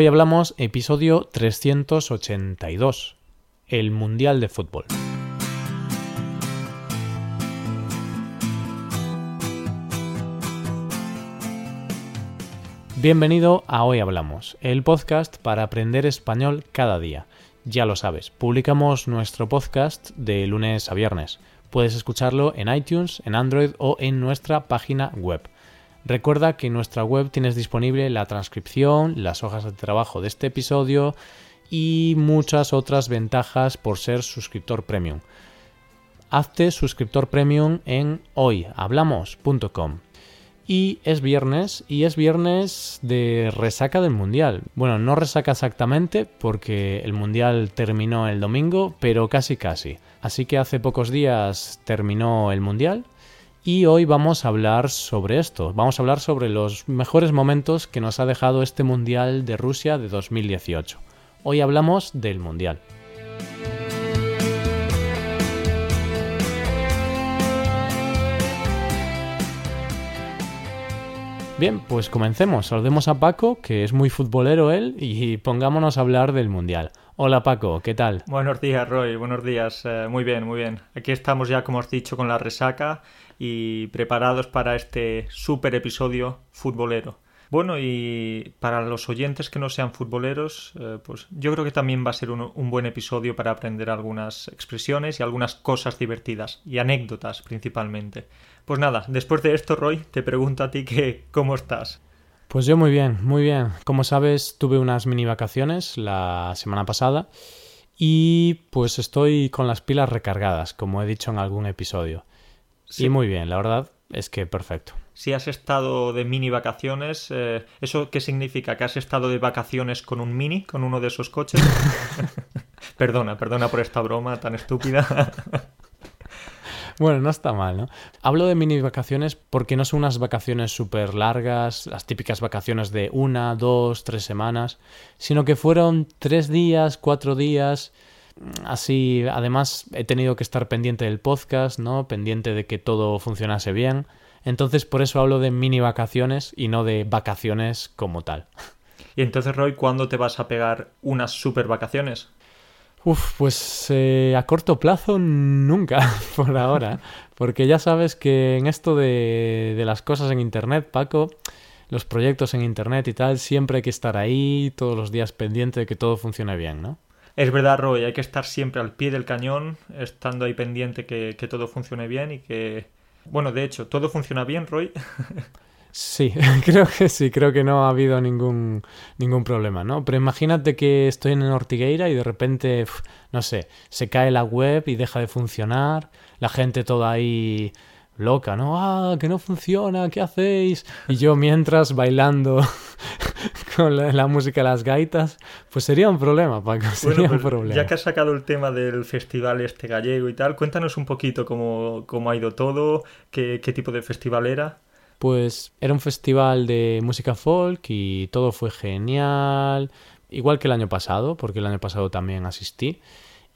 Hoy hablamos episodio 382, el Mundial de Fútbol. Bienvenido a Hoy Hablamos, el podcast para aprender español cada día. Ya lo sabes, publicamos nuestro podcast de lunes a viernes. Puedes escucharlo en iTunes, en Android o en nuestra página web. Recuerda que en nuestra web tienes disponible la transcripción, las hojas de trabajo de este episodio y muchas otras ventajas por ser suscriptor premium. Hazte suscriptor premium en hoyhablamos.com. Y es viernes, y es viernes de resaca del Mundial. Bueno, no resaca exactamente porque el Mundial terminó el domingo, pero casi casi. Así que hace pocos días terminó el Mundial y hoy vamos a hablar sobre esto. Vamos a hablar sobre los mejores momentos que nos ha dejado este Mundial de Rusia de 2018. Hoy hablamos del Mundial. Bien, pues comencemos. Saludemos a Paco, que es muy futbolero él, y pongámonos a hablar del Mundial. Hola Paco, ¿qué tal? Buenos días, Roy. Buenos días. Eh, muy bien, muy bien. Aquí estamos ya, como has dicho, con la resaca y preparados para este super episodio futbolero. Bueno, y para los oyentes que no sean futboleros, eh, pues yo creo que también va a ser un, un, buen episodio para aprender algunas expresiones y algunas cosas divertidas y anécdotas principalmente. Pues nada, después de esto, Roy, te pregunto a ti que cómo estás. Pues yo muy bien, muy bien. Como sabes, tuve unas mini vacaciones la semana pasada y pues estoy con las pilas recargadas, como he dicho en algún episodio. Sí. Y muy bien, la verdad es que perfecto si has estado de mini vacaciones, eh, ¿eso qué significa? ¿Que has estado de vacaciones con un mini, con uno de esos coches? perdona, perdona por esta broma tan estúpida. Bueno, no está mal, ¿no? Hablo de mini vacaciones porque no son unas vacaciones súper largas, las típicas vacaciones de una, dos, tres semanas, sino que fueron tres días, cuatro días. Así, además, he tenido que estar pendiente del podcast, ¿no? Pendiente de que todo funcionase bien. Entonces por eso hablo de mini vacaciones y no de vacaciones como tal. Y entonces, Roy, ¿cuándo te vas a pegar unas super vacaciones? Uf, pues eh, a corto plazo nunca, por ahora. Porque ya sabes que en esto de, de las cosas en Internet, Paco, los proyectos en Internet y tal, siempre hay que estar ahí todos los días pendiente de que todo funcione bien, ¿no? Es verdad, Roy, hay que estar siempre al pie del cañón, estando ahí pendiente que, todo funcione bien y que bueno, de hecho, ¿todo funciona bien, Roy? Sí, creo que sí, creo que no ha habido ningún, ningún problema, ¿no? Pero imagínate que estoy en Ortigueira y de repente, no sé, se cae la web y deja de funcionar, la gente toda ahí loca, ¿no? Ah, que no funciona, ¿qué hacéis? Y yo mientras bailando con la, la, música de las gaitas, pues sería un problema, Paco, sería bueno, un problema. Ya que has sacado el tema del festival este gallego y tal, cuéntanos un poquito cómo, cómo ha ido todo, qué, qué tipo de festival era. Pues era un festival de música folk y todo fue genial, igual que el año pasado, porque el año pasado también asistí.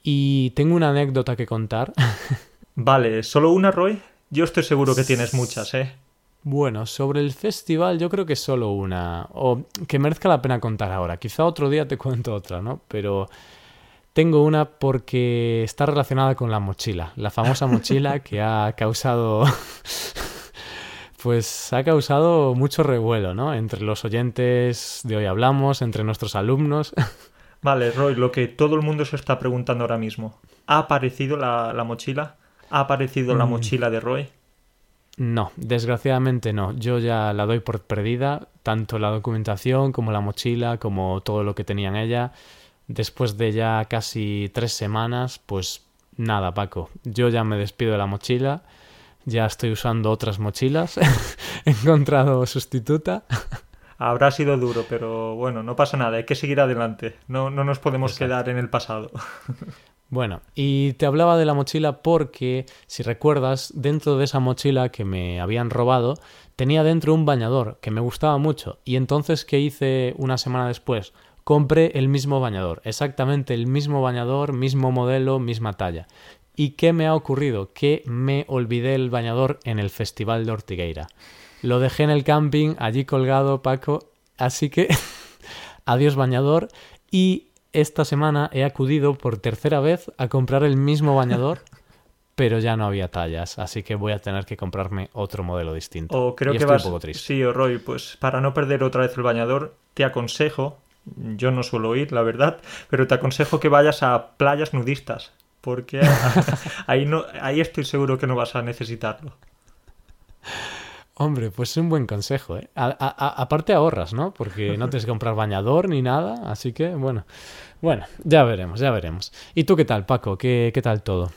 Y tengo una anécdota que contar. Vale, ¿solo una, Roy? Yo estoy seguro que tienes muchas, ¿eh? Bueno, sobre el festival yo creo que solo una, o que merezca la pena contar ahora. Quizá otro día te cuento otra, ¿no? Pero tengo una porque está relacionada con la mochila, la famosa mochila que ha causado... pues ha causado mucho revuelo, ¿no? Entre los oyentes de hoy hablamos, entre nuestros alumnos. Vale, Roy, lo que todo el mundo se está preguntando ahora mismo. ¿Ha aparecido la, la mochila? ¿Ha aparecido mm. la mochila de Roy? No, desgraciadamente no. Yo ya la doy por perdida, tanto la documentación como la mochila, como todo lo que tenía en ella. Después de ya casi tres semanas, pues nada, Paco. Yo ya me despido de la mochila. Ya estoy usando otras mochilas. He encontrado sustituta. Habrá sido duro, pero bueno, no pasa nada. Hay que seguir adelante. No, no nos podemos Exacto. quedar en el pasado. Bueno, y te hablaba de la mochila porque, si recuerdas, dentro de esa mochila que me habían robado, tenía dentro un bañador que me gustaba mucho. Y entonces, ¿qué hice una semana después? Compré el mismo bañador, exactamente el mismo bañador, mismo modelo, misma talla. ¿Y qué me ha ocurrido? Que me olvidé el bañador en el Festival de Ortigueira. Lo dejé en el camping, allí colgado, Paco, así que adiós bañador y esta semana he acudido por tercera vez a comprar el mismo bañador, pero ya no había tallas, así que voy a tener que comprarme otro modelo distinto. O creo Y que estoy vas... un poco triste. Sí, o Roy, pues para no perder otra vez el bañador, te aconsejo, yo no suelo ir, la verdad, pero te aconsejo que vayas a playas nudistas, porque ahí, no, ahí estoy seguro que no vas a necesitarlo. Hombre, pues es un buen consejo, ¿eh? Aparte ahorras, ¿no? Porque no tienes que comprar bañador ni nada, así que bueno. Bueno, ya veremos, ya veremos. ¿Y tú qué tal, Paco? ¿Qué, qué tal todo?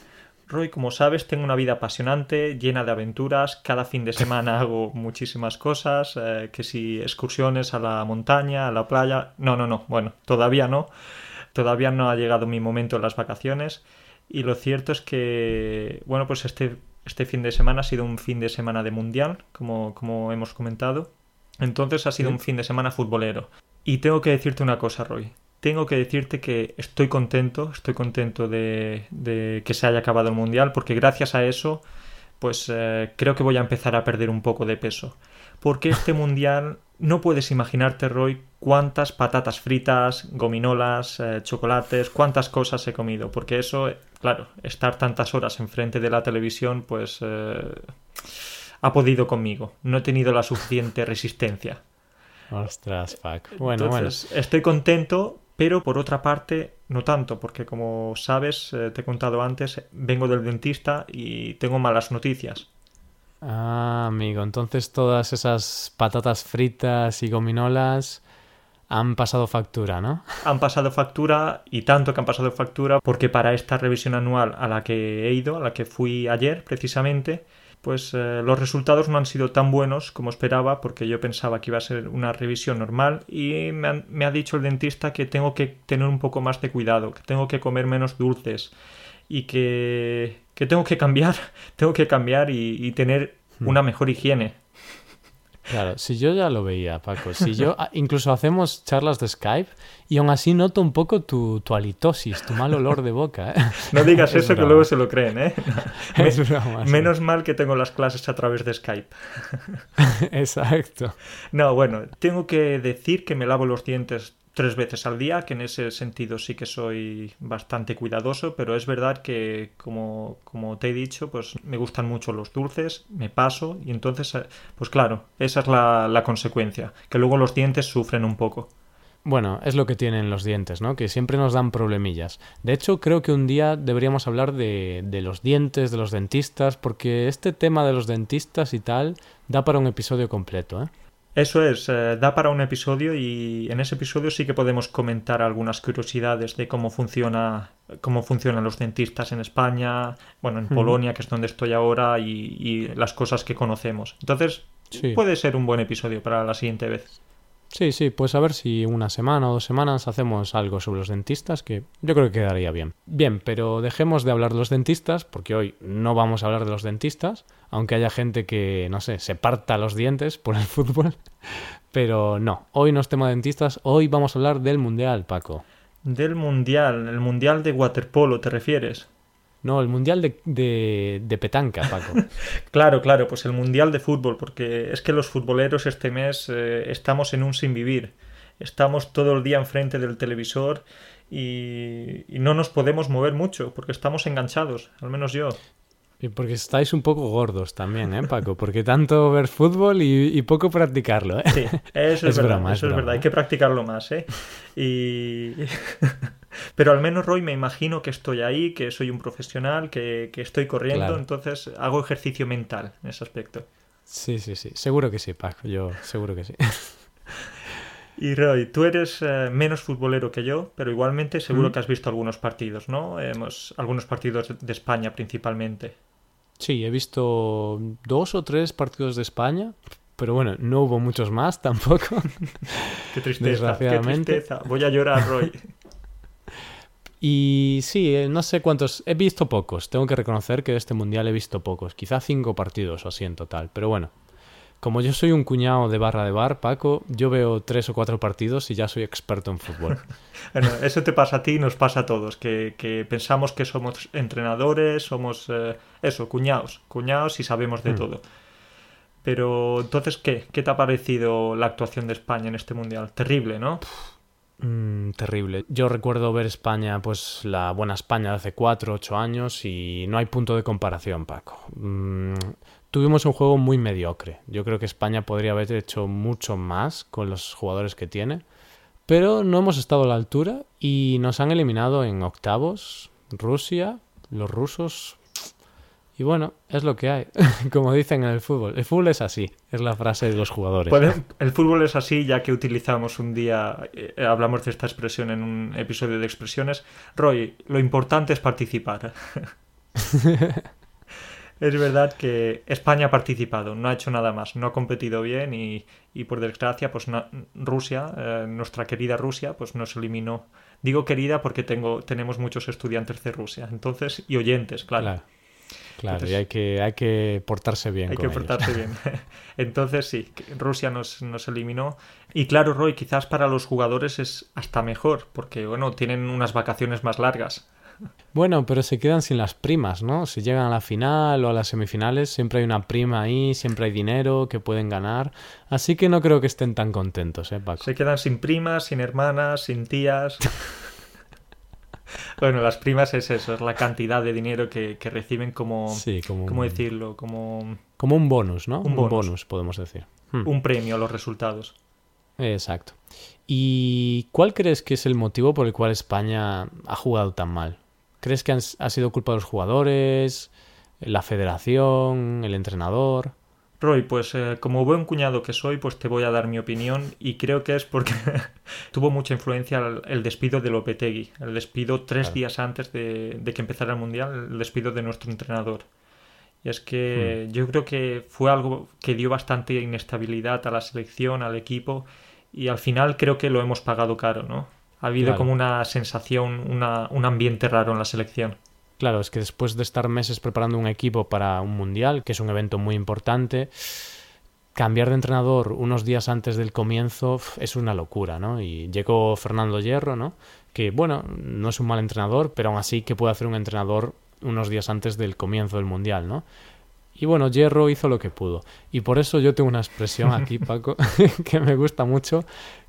Roy, como sabes, tengo una vida apasionante, llena de aventuras. Cada fin de semana hago muchísimas cosas, eh, que si excursiones a la montaña, a la playa. No, no, no. Bueno, todavía no. Todavía no ha llegado mi momento en las vacaciones. Y lo cierto es que, bueno, pues este, este fin de semana ha sido un fin de semana de mundial, como, como hemos comentado. Entonces ha sido Sí. un fin de semana futbolero. Y tengo que decirte una cosa, Roy. Tengo que decirte que estoy contento, estoy contento de, de que se haya acabado el mundial, porque gracias a eso, pues eh, creo que voy a empezar a perder un poco de peso. Porque este mundial, no puedes imaginarte, Roy, cuántas patatas fritas, gominolas, eh, chocolates, cuántas cosas he comido. Porque eso, eh, claro, estar tantas horas enfrente de la televisión, pues eh, ha podido conmigo. No he tenido la suficiente resistencia. Ostras, Paco. Bueno, Entonces, estoy contento, pero por otra parte, no tanto, porque como sabes, eh, te he contado antes, vengo del dentista y tengo malas noticias. Ah, amigo, entonces todas esas patatas fritas y gominolas han pasado factura, ¿no? Han pasado factura y tanto que han pasado factura porque para esta revisión anual a la que he ido, a la que fui ayer precisamente, pues eh, los resultados no han sido tan buenos como esperaba porque yo pensaba que iba a ser una revisión normal y me, han- me ha dicho el dentista que tengo que tener un poco más de cuidado, que tengo que comer menos dulces y que, que tengo que cambiar, tengo que cambiar y, y tener una mejor higiene. Claro, si yo ya lo veía, Paco. Si yo, incluso hacemos charlas de Skype y aún así noto un poco tu, tu halitosis, tu mal olor de boca, ¿eh? No digas Es eso que luego se lo creen, ¿eh? Broma, sí. menos mal que tengo las clases a través de Skype. Exacto. No, bueno, tengo que decir que me lavo los dientes tres veces al día, que en ese sentido sí que soy bastante cuidadoso, pero es verdad que, como, como te he dicho, pues me gustan mucho los dulces, me paso, y entonces, eh, pues claro, esa es la, la consecuencia, que luego los dientes sufren un poco. Bueno, es lo que tienen los dientes, ¿no? Que siempre nos dan problemillas. De hecho, creo que un día deberíamos hablar de, de los dientes, de los dentistas, porque este tema de los dentistas y tal da para un episodio completo, ¿eh? Eso es, eh, da para un episodio y en ese episodio sí que podemos comentar algunas curiosidades de cómo funciona, cómo funcionan los dentistas en España, bueno, en. Polonia, que es donde estoy ahora, y, y las cosas que conocemos. Entonces, Sí. puede ser un buen episodio para la siguiente vez. Sí, sí, pues a ver si una semana o dos semanas hacemos algo sobre los dentistas, que yo creo que quedaría bien. Bien, pero dejemos de hablar de los dentistas, porque hoy no vamos a hablar de los dentistas, aunque haya gente que, no sé, se parta los dientes por el fútbol. Pero no, hoy no es tema de dentistas, hoy vamos a hablar del Mundial, Paco. Del Mundial, el Mundial de Waterpolo, ¿te refieres? No, el Mundial de, de, de petanca, Paco. Claro, claro, pues el Mundial de Fútbol, porque es que los futboleros este mes eh, estamos en un sin vivir. Estamos todo el día enfrente del televisor y, y no nos podemos mover mucho porque estamos enganchados, al menos yo. Y porque estáis un poco gordos también, ¿eh, Paco? Porque tanto ver fútbol y, y poco practicarlo, ¿eh? Sí, eso es, Es verdad, broma, eso es broma. verdad, hay que practicarlo más, ¿eh? Y... Pero al menos, Roy, me imagino que estoy ahí, que soy un profesional, que, que estoy corriendo, Claro. entonces hago ejercicio mental en ese aspecto. Sí, sí, sí. Seguro que sí, Paco. Yo seguro que sí. Y Roy, tú eres eh, menos futbolero que yo, pero igualmente seguro Mm. que has visto algunos partidos, ¿no? Hemos, algunos partidos de España principalmente. Sí, he visto dos o tres partidos de España, pero bueno, no hubo muchos más tampoco. Qué tristeza, qué Desgraciadamente. tristeza. Voy a llorar, Roy. Y sí, eh, no sé cuántos. He visto pocos. Tengo que reconocer que de este mundial he visto pocos. Quizá cinco partidos o así en total. Pero bueno, como yo soy un cuñado de barra de bar, Paco, yo veo tres o cuatro partidos y ya soy experto en fútbol. Bueno, eso te pasa a ti y nos pasa a todos, que, que pensamos que somos entrenadores, somos eh, eso, cuñados, cuñados y sabemos de Hmm. todo. Pero entonces, ¿qué? ¿Qué te ha parecido la actuación de España en este mundial? Terrible, ¿no? Terrible. Yo recuerdo ver España, pues la buena España de hace 4, 8 años y no hay punto de comparación, Paco. Mm, tuvimos un juego muy mediocre. Yo creo que España podría haber hecho mucho más con los jugadores que tiene, pero no hemos estado a la altura y nos han eliminado en octavos. Rusia, los rusos y bueno, es lo que hay, como dicen en el fútbol. El fútbol es así, es la frase de los jugadores. el fútbol es así, ya que utilizamos un día, eh, hablamos de esta expresión en un episodio de expresiones. Roy, lo importante es participar. es verdad que España ha participado, no ha hecho nada más, no ha competido bien y, por desgracia, pues Rusia, eh, nuestra querida Rusia, pues nos eliminó. Digo querida porque tengo, tenemos muchos estudiantes de Rusia, entonces, y oyentes, claro. Claro, y hay que, hay que portarse bien. Hay que portarse bien. Entonces sí, Rusia nos, nos, eliminó. Y claro, Roy, quizás para los jugadores es hasta mejor, porque bueno, tienen unas vacaciones más largas. Bueno, pero se quedan sin las primas, ¿no? Si llegan a la final o a las semifinales, siempre hay una prima ahí, siempre hay dinero que pueden ganar. Así que no creo que estén tan contentos, ¿eh, Paco? Se quedan sin primas, sin hermanas, sin tías. bueno, las primas es eso, es la cantidad de dinero que, reciben como, sí, como ¿cómo decirlo? Como... como un bonus, ¿no? Un, bonus. podemos decir. Hmm. Un premio a los resultados. Exacto. ¿Y cuál crees que es el motivo por el cual España ha jugado tan mal? ¿Crees que ha sido culpa de los jugadores, la federación, el entrenador? Roy, pues eh, como buen cuñado que soy, pues te voy a dar mi opinión y creo que es porque tuvo mucha influencia el, despido de Lopetegui, el despido tres días antes de, que empezara el Mundial, el despido de nuestro entrenador. Y es que hmm. yo creo que fue algo que dio bastante inestabilidad a la selección, al equipo y al final creo que lo hemos pagado caro, ¿no? Ha habido como una sensación, una, un ambiente raro en la selección. Claro, es que después de estar meses preparando un equipo para un mundial, que es un evento muy importante, cambiar de entrenador unos días antes del comienzo es una locura, ¿no? Y llegó Fernando Hierro, ¿no? Que, bueno, no es un mal entrenador, pero aún así, ¿qué puede hacer un entrenador unos días antes del comienzo del mundial, ¿no? Y bueno, Hierro hizo lo que pudo. Y por eso yo tengo una expresión aquí, Paco, que me gusta mucho,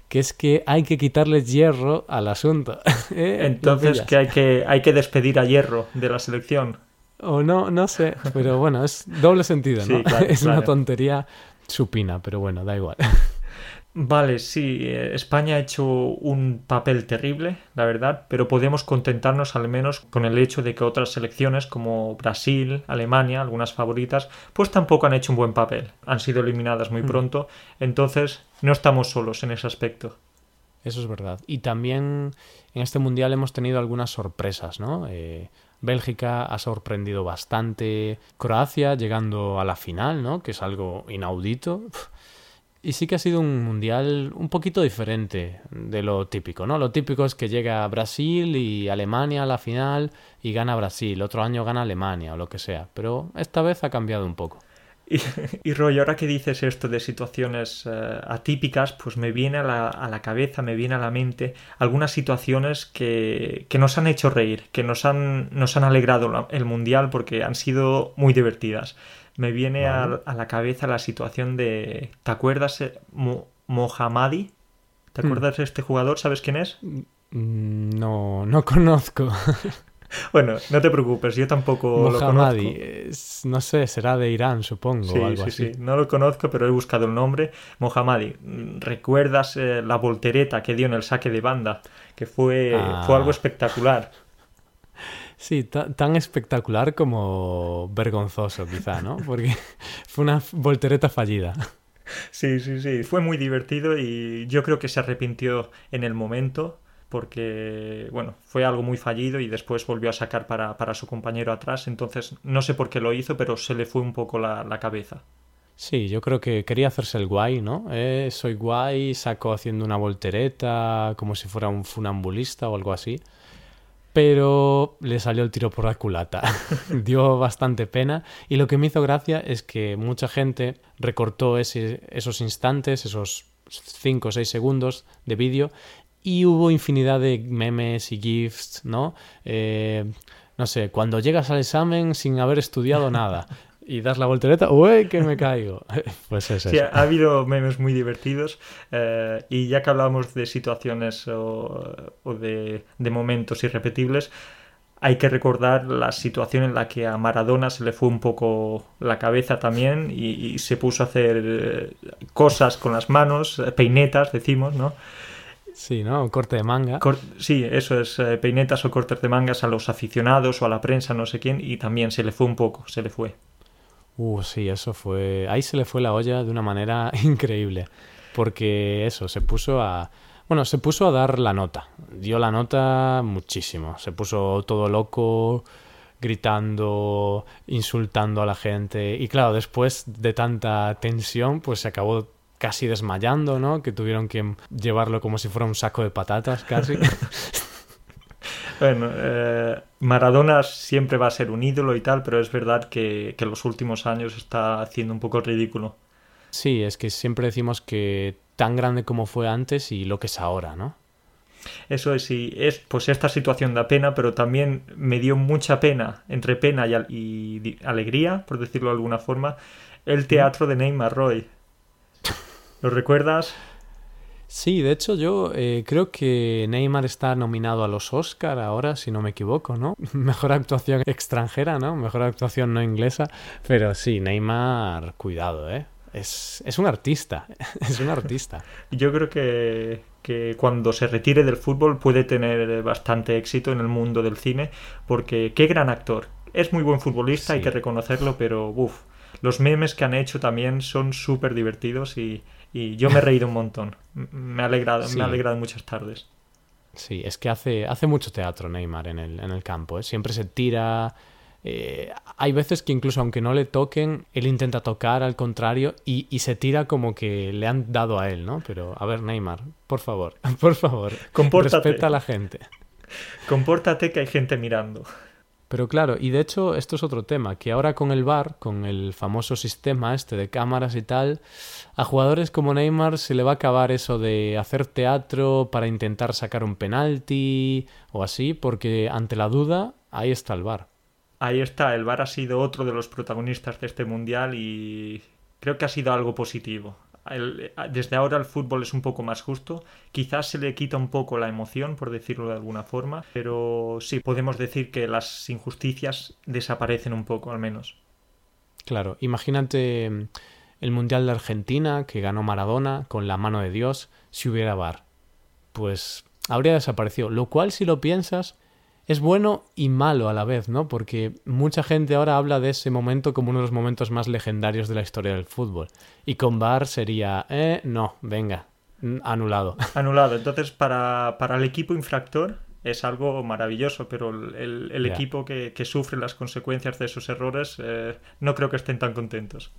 que es que hay que quitarles hierro al asunto. ¿Eh? Entonces que hay que hay que despedir a hierro de la selección. O no, no sé, pero bueno, es doble sentido, ¿no? es una tontería supina, pero bueno, da igual. Vale, sí, eh, España ha hecho un papel terrible, la verdad, pero podemos contentarnos al menos con el hecho de que otras selecciones como Brasil, Alemania, algunas favoritas, pues tampoco han hecho un buen papel. Han sido eliminadas muy mm. pronto, entonces no estamos solos en ese aspecto. Eso es verdad. Y también en este mundial hemos tenido algunas sorpresas, ¿no? Eh, Bélgica ha sorprendido bastante. Croacia llegando a la final, ¿no? Que es algo inaudito. Y sí que ha sido un mundial un poquito diferente de lo típico, ¿no? Lo típico es que llega Brasil y Alemania a la final y gana Brasil, otro año gana Alemania o lo que sea, pero esta vez ha cambiado un poco. Y, y Roy, ahora que dices esto de situaciones eh, atípicas, pues me viene a la, a la, cabeza, me viene a la mente algunas situaciones que, que nos han hecho reír, que nos han, nos han alegrado el mundial porque han sido muy divertidas me viene a, la cabeza la situación de... ¿Te acuerdas eh, Mohammadi? ¿Te hmm. acuerdas de este jugador? ¿Sabes quién es? Mm, no, no conozco. Bueno, no te preocupes, yo tampoco lo conozco. no sé, será de Irán, supongo. Sí, algo sí, sí. No lo conozco, pero he buscado el nombre. Mohammadi, ¿recuerdas eh, la voltereta que dio en el saque de banda? Que fue, fue algo ah. espectacular. Sí, tan espectacular como vergonzoso, quizá, ¿no? Porque fue una voltereta fallida. Sí, sí, sí. Fue muy divertido y yo creo que se arrepintió en el momento porque, bueno, fue algo muy fallido y después volvió a sacar para, para su compañero atrás. Entonces, no sé por qué lo hizo, pero se le fue un poco la, la cabeza. Sí, yo creo que quería hacerse el guay, ¿no? Eh, soy guay, saco haciendo una voltereta como si fuera un funambulista o algo así pero le salió el tiro por la culata. Dio bastante pena y lo que me hizo gracia es que mucha gente recortó esos instantes, esos 5 o 6 segundos de vídeo y hubo infinidad de memes y gifs, ¿no? Eh, no sé, cuando llegas al examen sin haber estudiado nada. Y das la voltereta, ¡uy, que me caigo! pues es sí, ha habido memes muy divertidos eh, y ya que hablamos de situaciones o, de, momentos irrepetibles, hay que recordar la situación en la que a Maradona se le fue un poco la cabeza también y, se puso a hacer eh, cosas con las manos, eh, peinetas, decimos, ¿no? Sí, ¿no? corte de manga. sí, eso es, eh, peinetas o cortes de mangas a los aficionados o a la prensa, no sé quién, y también se le fue un poco, se le fue. Uh, sí, eso fue... Ahí se le fue la olla de una manera increíble, porque eso, se puso a bueno, se puso a dar la nota. Dio la nota muchísimo. Se puso todo loco, gritando, insultando a la gente. Y claro, después de tanta tensión, pues se acabó casi desmayando, ¿no? Que tuvieron que llevarlo como si fuera un saco de patatas, casi. bueno, eh, Maradona siempre va a ser un ídolo y tal, pero es verdad que, que en los últimos años está haciendo un poco ridículo. Sí, es que siempre decimos que tan grande como fue antes y lo que es ahora, ¿no? Eso es, y es, pues esta situación da pena, pero también me dio mucha pena, entre pena y, alegría, por decirlo de alguna forma, el teatro de Neymar Roy. ¿Lo recuerdas? Sí, de hecho yo eh, creo que Neymar está nominado a los Oscar ahora, si no me equivoco, ¿no? Mejor actuación extranjera, ¿no? Mejor actuación no inglesa. Pero sí, Neymar, cuidado, ¿eh? Es, un artista, es un artista. Yo creo que, cuando se retire del fútbol puede tener bastante éxito en el mundo del cine, porque qué gran actor. Es muy buen futbolista, hay que reconocerlo, pero uff, los memes que han hecho también son súper divertidos y, yo me he reído un montón. Me ha alegrado, me ha alegrado muchas tardes. Sí, es que hace, hace mucho teatro Neymar en el, en el campo. ¿eh? Siempre se tira, eh, hay veces que incluso aunque no le toquen, él intenta tocar al contrario y, se tira como que le han dado a él, ¿no? Pero a ver, Neymar, por favor, por favor, Compórtate. respeta a la gente. Compórtate que hay gente mirando. Pero claro, y de hecho esto es otro tema, que ahora con el VAR, con el famoso sistema este de cámaras y tal, a jugadores como Neymar se le va a acabar eso de hacer teatro para intentar sacar un penalti o así, porque ante la duda, ahí está el VAR ahí está, el VAR ha sido otro de los protagonistas de este mundial y creo que ha sido algo positivo. Desde ahora el fútbol es un poco más justo, quizás se le quita un poco la emoción, por decirlo de alguna forma, pero sí, podemos decir que las injusticias desaparecen un poco, al menos. Claro, imagínate mm, el Mundial de Argentina que ganó Maradona con la mano de Dios si hubiera VAR. Pues habría desaparecido, lo cual si lo piensas es bueno y malo a la vez, ¿no? Porque mucha gente ahora habla de ese momento como uno de los momentos más legendarios de la historia del fútbol. Y con VAR sería, eh, no, venga, anulado. Anulado. Entonces, para, para el equipo infractor es algo maravilloso, pero el, equipo que, sufre las consecuencias de esos errores eh, no creo que estén tan contentos.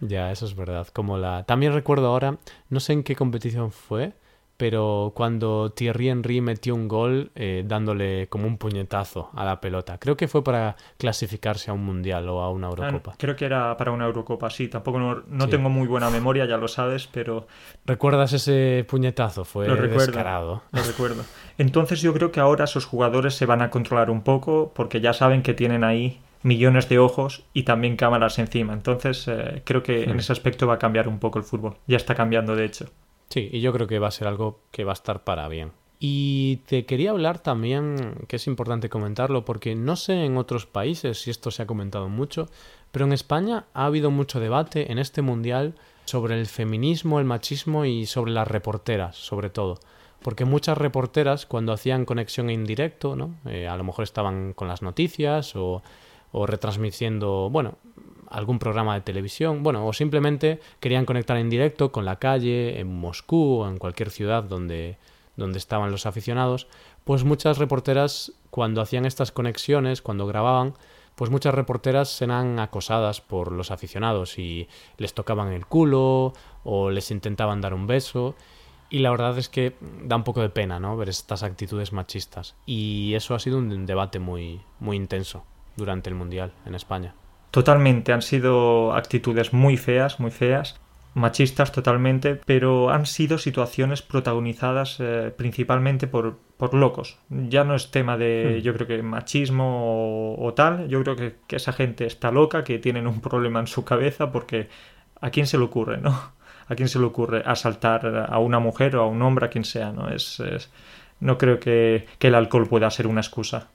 Ya, eso es verdad. Como la. También recuerdo ahora, no sé en qué competición fue, pero cuando Thierry Henry metió un gol eh, dándole como un puñetazo a la pelota. Creo que fue para clasificarse a un mundial o a una ah, Eurocopa. creo que era para una Eurocopa, sí. Tampoco no, tengo muy buena memoria, ya lo sabes, pero... ¿Recuerdas ese puñetazo? Fue lo recuerdo, descarado. Lo recuerdo. Entonces yo creo que ahora esos jugadores se van a controlar un poco porque ya saben que tienen ahí millones de ojos y también cámaras encima. Entonces eh, creo que en hmm. ese aspecto va a cambiar un poco el fútbol. Ya está cambiando, de hecho. Sí, y yo creo que va a ser algo que va a estar para bien. Y te quería hablar también, que es importante comentarlo, porque no sé en otros países si esto se ha comentado mucho, pero en España ha habido mucho debate en este mundial sobre el feminismo, el machismo y sobre las reporteras, sobre todo. Porque muchas reporteras, cuando hacían conexión en directo, ¿no? Eh, a lo mejor estaban con las noticias o, o retransmitiendo, bueno, algún programa de televisión, bueno, o simplemente querían conectar en directo con la calle, en Moscú o en cualquier ciudad donde, donde estaban los aficionados, pues muchas reporteras cuando hacían estas conexiones, cuando grababan, pues muchas reporteras serán acosadas por los aficionados y les tocaban el culo o les intentaban dar un beso. Y la verdad es que da un poco de pena, ¿no? Ver estas actitudes machistas. Y eso ha sido un debate muy, muy intenso durante el Mundial en España. Totalmente, han sido actitudes muy feas, muy feas. machistas totalmente, pero han sido situaciones protagonizadas eh, principalmente por, por, locos. Ya no es tema de, hmm. yo creo que machismo o, tal, yo creo que, esa gente está loca, que tienen un problema en su cabeza, porque ¿a quién se le ocurre, no? ¿A quién se le ocurre asaltar a una mujer o a un hombre, a quien sea, no? Es, no creo que, que el alcohol pueda ser una excusa.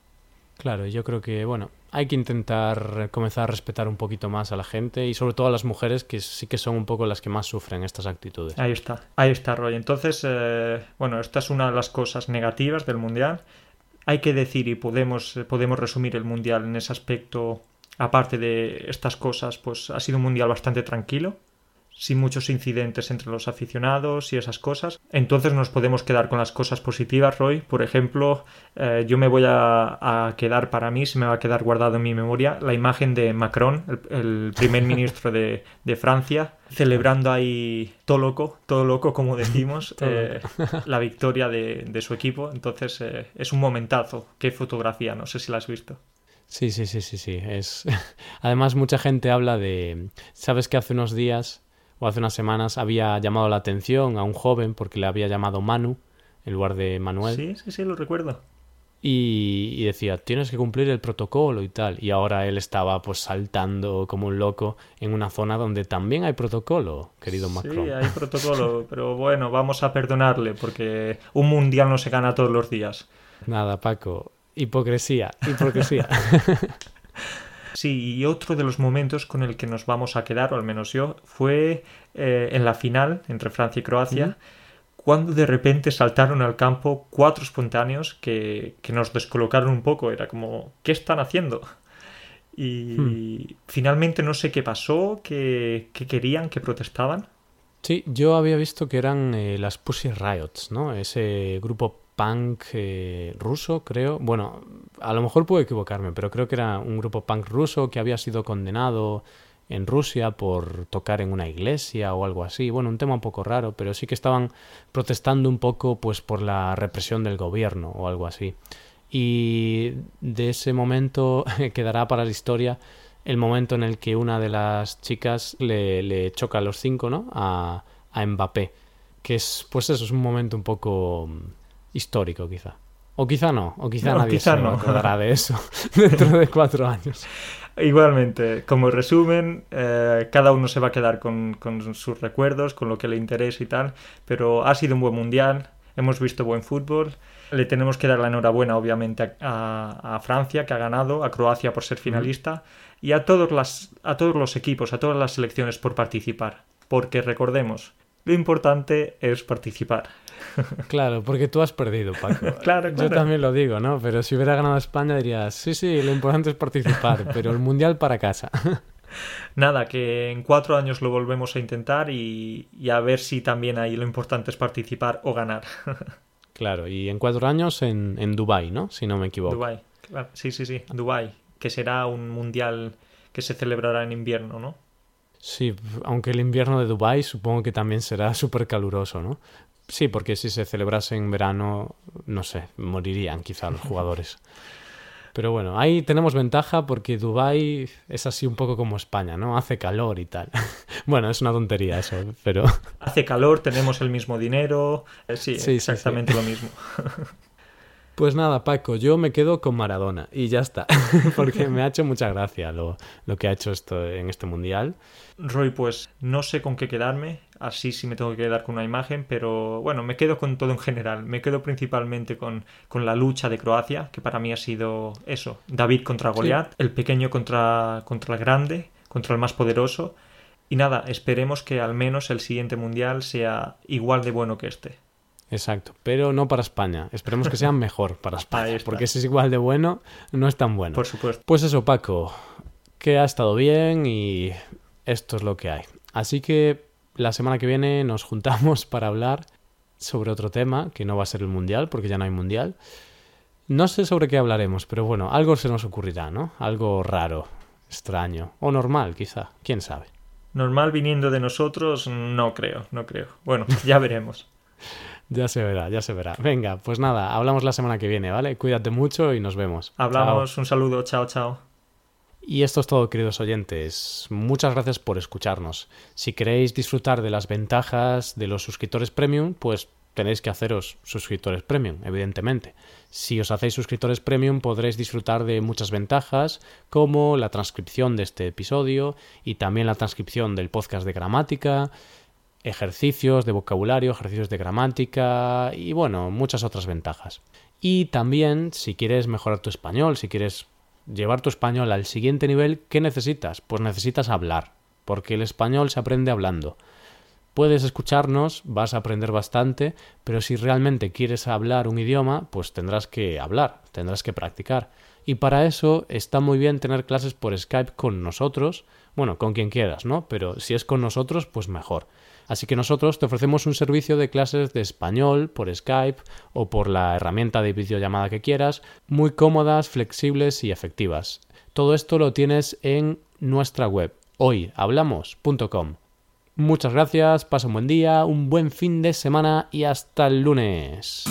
Claro, yo creo que, bueno, hay que intentar comenzar a respetar un poquito más a la gente y sobre todo a las mujeres que sí que son un poco las que más sufren estas actitudes. Ahí está, ahí está, Roy. Entonces, eh, bueno, esta es una de las cosas negativas del Mundial. Hay que decir y podemos, podemos resumir el Mundial en ese aspecto, aparte de estas cosas, pues ha sido un Mundial bastante tranquilo sin muchos incidentes entre los aficionados y esas cosas. Entonces nos podemos quedar con las cosas positivas, Roy. Por ejemplo, eh, yo me voy a, quedar para mí, se me va a quedar guardado en mi memoria, la imagen de Macron, el, primer ministro de, Francia, celebrando ahí todo loco, todo loco, como decimos, eh, la victoria de, su equipo. Entonces eh, es un momentazo. Qué fotografía, no sé si la has visto. Sí, sí, sí, sí, sí. Es... Además, mucha gente habla de. Sabes que hace unos días o hace unas semanas había llamado la atención a un joven porque le había llamado Manu en lugar de Manuel. Sí, sí, sí, lo recuerdo. Y, decía, tienes que cumplir el protocolo y tal. Y ahora él estaba pues saltando como un loco en una zona donde también hay protocolo, querido Macron. Sí, hay protocolo, pero bueno, vamos a perdonarle porque un mundial no se gana todos los días. Nada, Paco. Hipocresía, hipocresía. Sí, y otro de los momentos con el que nos vamos a quedar, o al menos yo, fue eh, en la final entre Francia y Croacia, cuando de repente saltaron al campo cuatro espontáneos que, nos descolocaron un poco. Era como, ¿qué están haciendo? Y hmm. finalmente no sé qué pasó, qué, querían, qué protestaban. Sí, yo había visto que eran eh, las Pussy Riots, ¿no? Ese grupo punk eh, ruso, creo. Bueno, a lo mejor puedo equivocarme, pero creo que era un grupo punk ruso que había sido condenado en Rusia por tocar en una iglesia o algo así. Bueno, un tema un poco raro, pero sí que estaban protestando un poco pues por la represión del gobierno o algo así. Y de ese momento quedará para la historia el momento en el que una de las chicas le, choca a los cinco, ¿no? A, a Mbappé. Que es, pues eso, es un momento un poco histórico, quizá. O quizá no, o quizá nadie se no. acordará de eso dentro de cuatro años. Igualmente, como resumen, eh, cada uno se va a quedar con, sus recuerdos, con lo que le interesa y tal, pero ha sido un buen mundial, hemos visto buen fútbol, le tenemos que dar la enhorabuena obviamente a, a Francia que ha ganado, a Croacia por ser finalista y a todos, las, a todos los equipos, a todas las selecciones por participar, porque recordemos, lo importante es participar. Claro, porque tú has perdido, Paco. claro, Yo también lo digo, ¿no? Pero si hubiera ganado España dirías, sí, sí, lo importante es participar, pero el Mundial para casa. Nada, que en cuatro años lo volvemos a intentar y, a ver si también ahí lo importante es participar o ganar. claro, y en cuatro años en, en Dubái, ¿no? Si no me equivoco. Dubái, sí, sí, sí, Dubái, que será un Mundial que se celebrará en invierno, ¿no? Sí, aunque el invierno de Dubái supongo que también será súper caluroso, ¿no? Sí, porque si se celebrase en verano, no sé, morirían quizá los jugadores. Pero bueno, ahí tenemos ventaja porque Dubai es así un poco como España, ¿no? Hace calor y tal. bueno, es una tontería eso, pero... Hace calor, tenemos el mismo dinero, eh, sí, exactamente lo mismo. Pues nada, Paco, yo me quedo con Maradona y ya está, porque me ha hecho mucha gracia lo, lo, que ha hecho esto en este mundial. Roy, pues no sé con qué quedarme, así sí me tengo que quedar con una imagen, pero bueno, me quedo con todo en general. Me quedo principalmente con, con la lucha de Croacia, que para mí ha sido eso, David contra Goliat, el pequeño contra, contra el grande, contra el más poderoso. Y nada, esperemos que al menos el siguiente mundial sea igual de bueno que este. Exacto, pero no para España. Esperemos que sea mejor para España, porque si es igual de bueno, no es tan bueno. Por supuesto. Pues eso, Paco, que ha estado bien y esto es lo que hay. Así que la semana que viene nos juntamos para hablar sobre otro tema, que no va a ser el Mundial, porque ya no hay Mundial. No sé sobre qué hablaremos, pero bueno, algo se nos ocurrirá, ¿no? Algo raro, extraño, o normal, quizá, quién sabe. Normal viniendo de nosotros, no creo, no creo. Bueno, ya veremos. Ya se verá, ya se verá. Venga, pues nada, hablamos la semana que viene, ¿vale? Cuídate mucho y nos vemos. Hablamos, un saludo, chao, chao. Y esto es todo, queridos oyentes. Muchas gracias por escucharnos. Si queréis disfrutar de las ventajas de los suscriptores premium, pues tenéis que haceros suscriptores premium, evidentemente. Si os hacéis suscriptores premium podréis disfrutar de muchas ventajas, como la transcripción de este episodio y también la transcripción del podcast de gramática, ejercicios de vocabulario, ejercicios de gramática y bueno, muchas otras ventajas. Y también, si quieres mejorar tu español, si quieres llevar tu español al siguiente nivel, ¿qué necesitas? Pues necesitas hablar, porque el español se aprende hablando. Puedes escucharnos, vas a aprender bastante, pero si realmente quieres hablar un idioma, pues tendrás que hablar, tendrás que practicar. Y para eso está muy bien tener clases por Skype con nosotros, bueno, con quien quieras, ¿no? Pero si es con nosotros, pues mejor. Así que nosotros te ofrecemos un servicio de clases de español por Skype o por la herramienta de videollamada que quieras, muy cómodas, flexibles y efectivas. Todo esto lo tienes en nuestra web hoyhablamos.com. Muchas gracias, pasa un buen día, un buen fin de semana y hasta el lunes.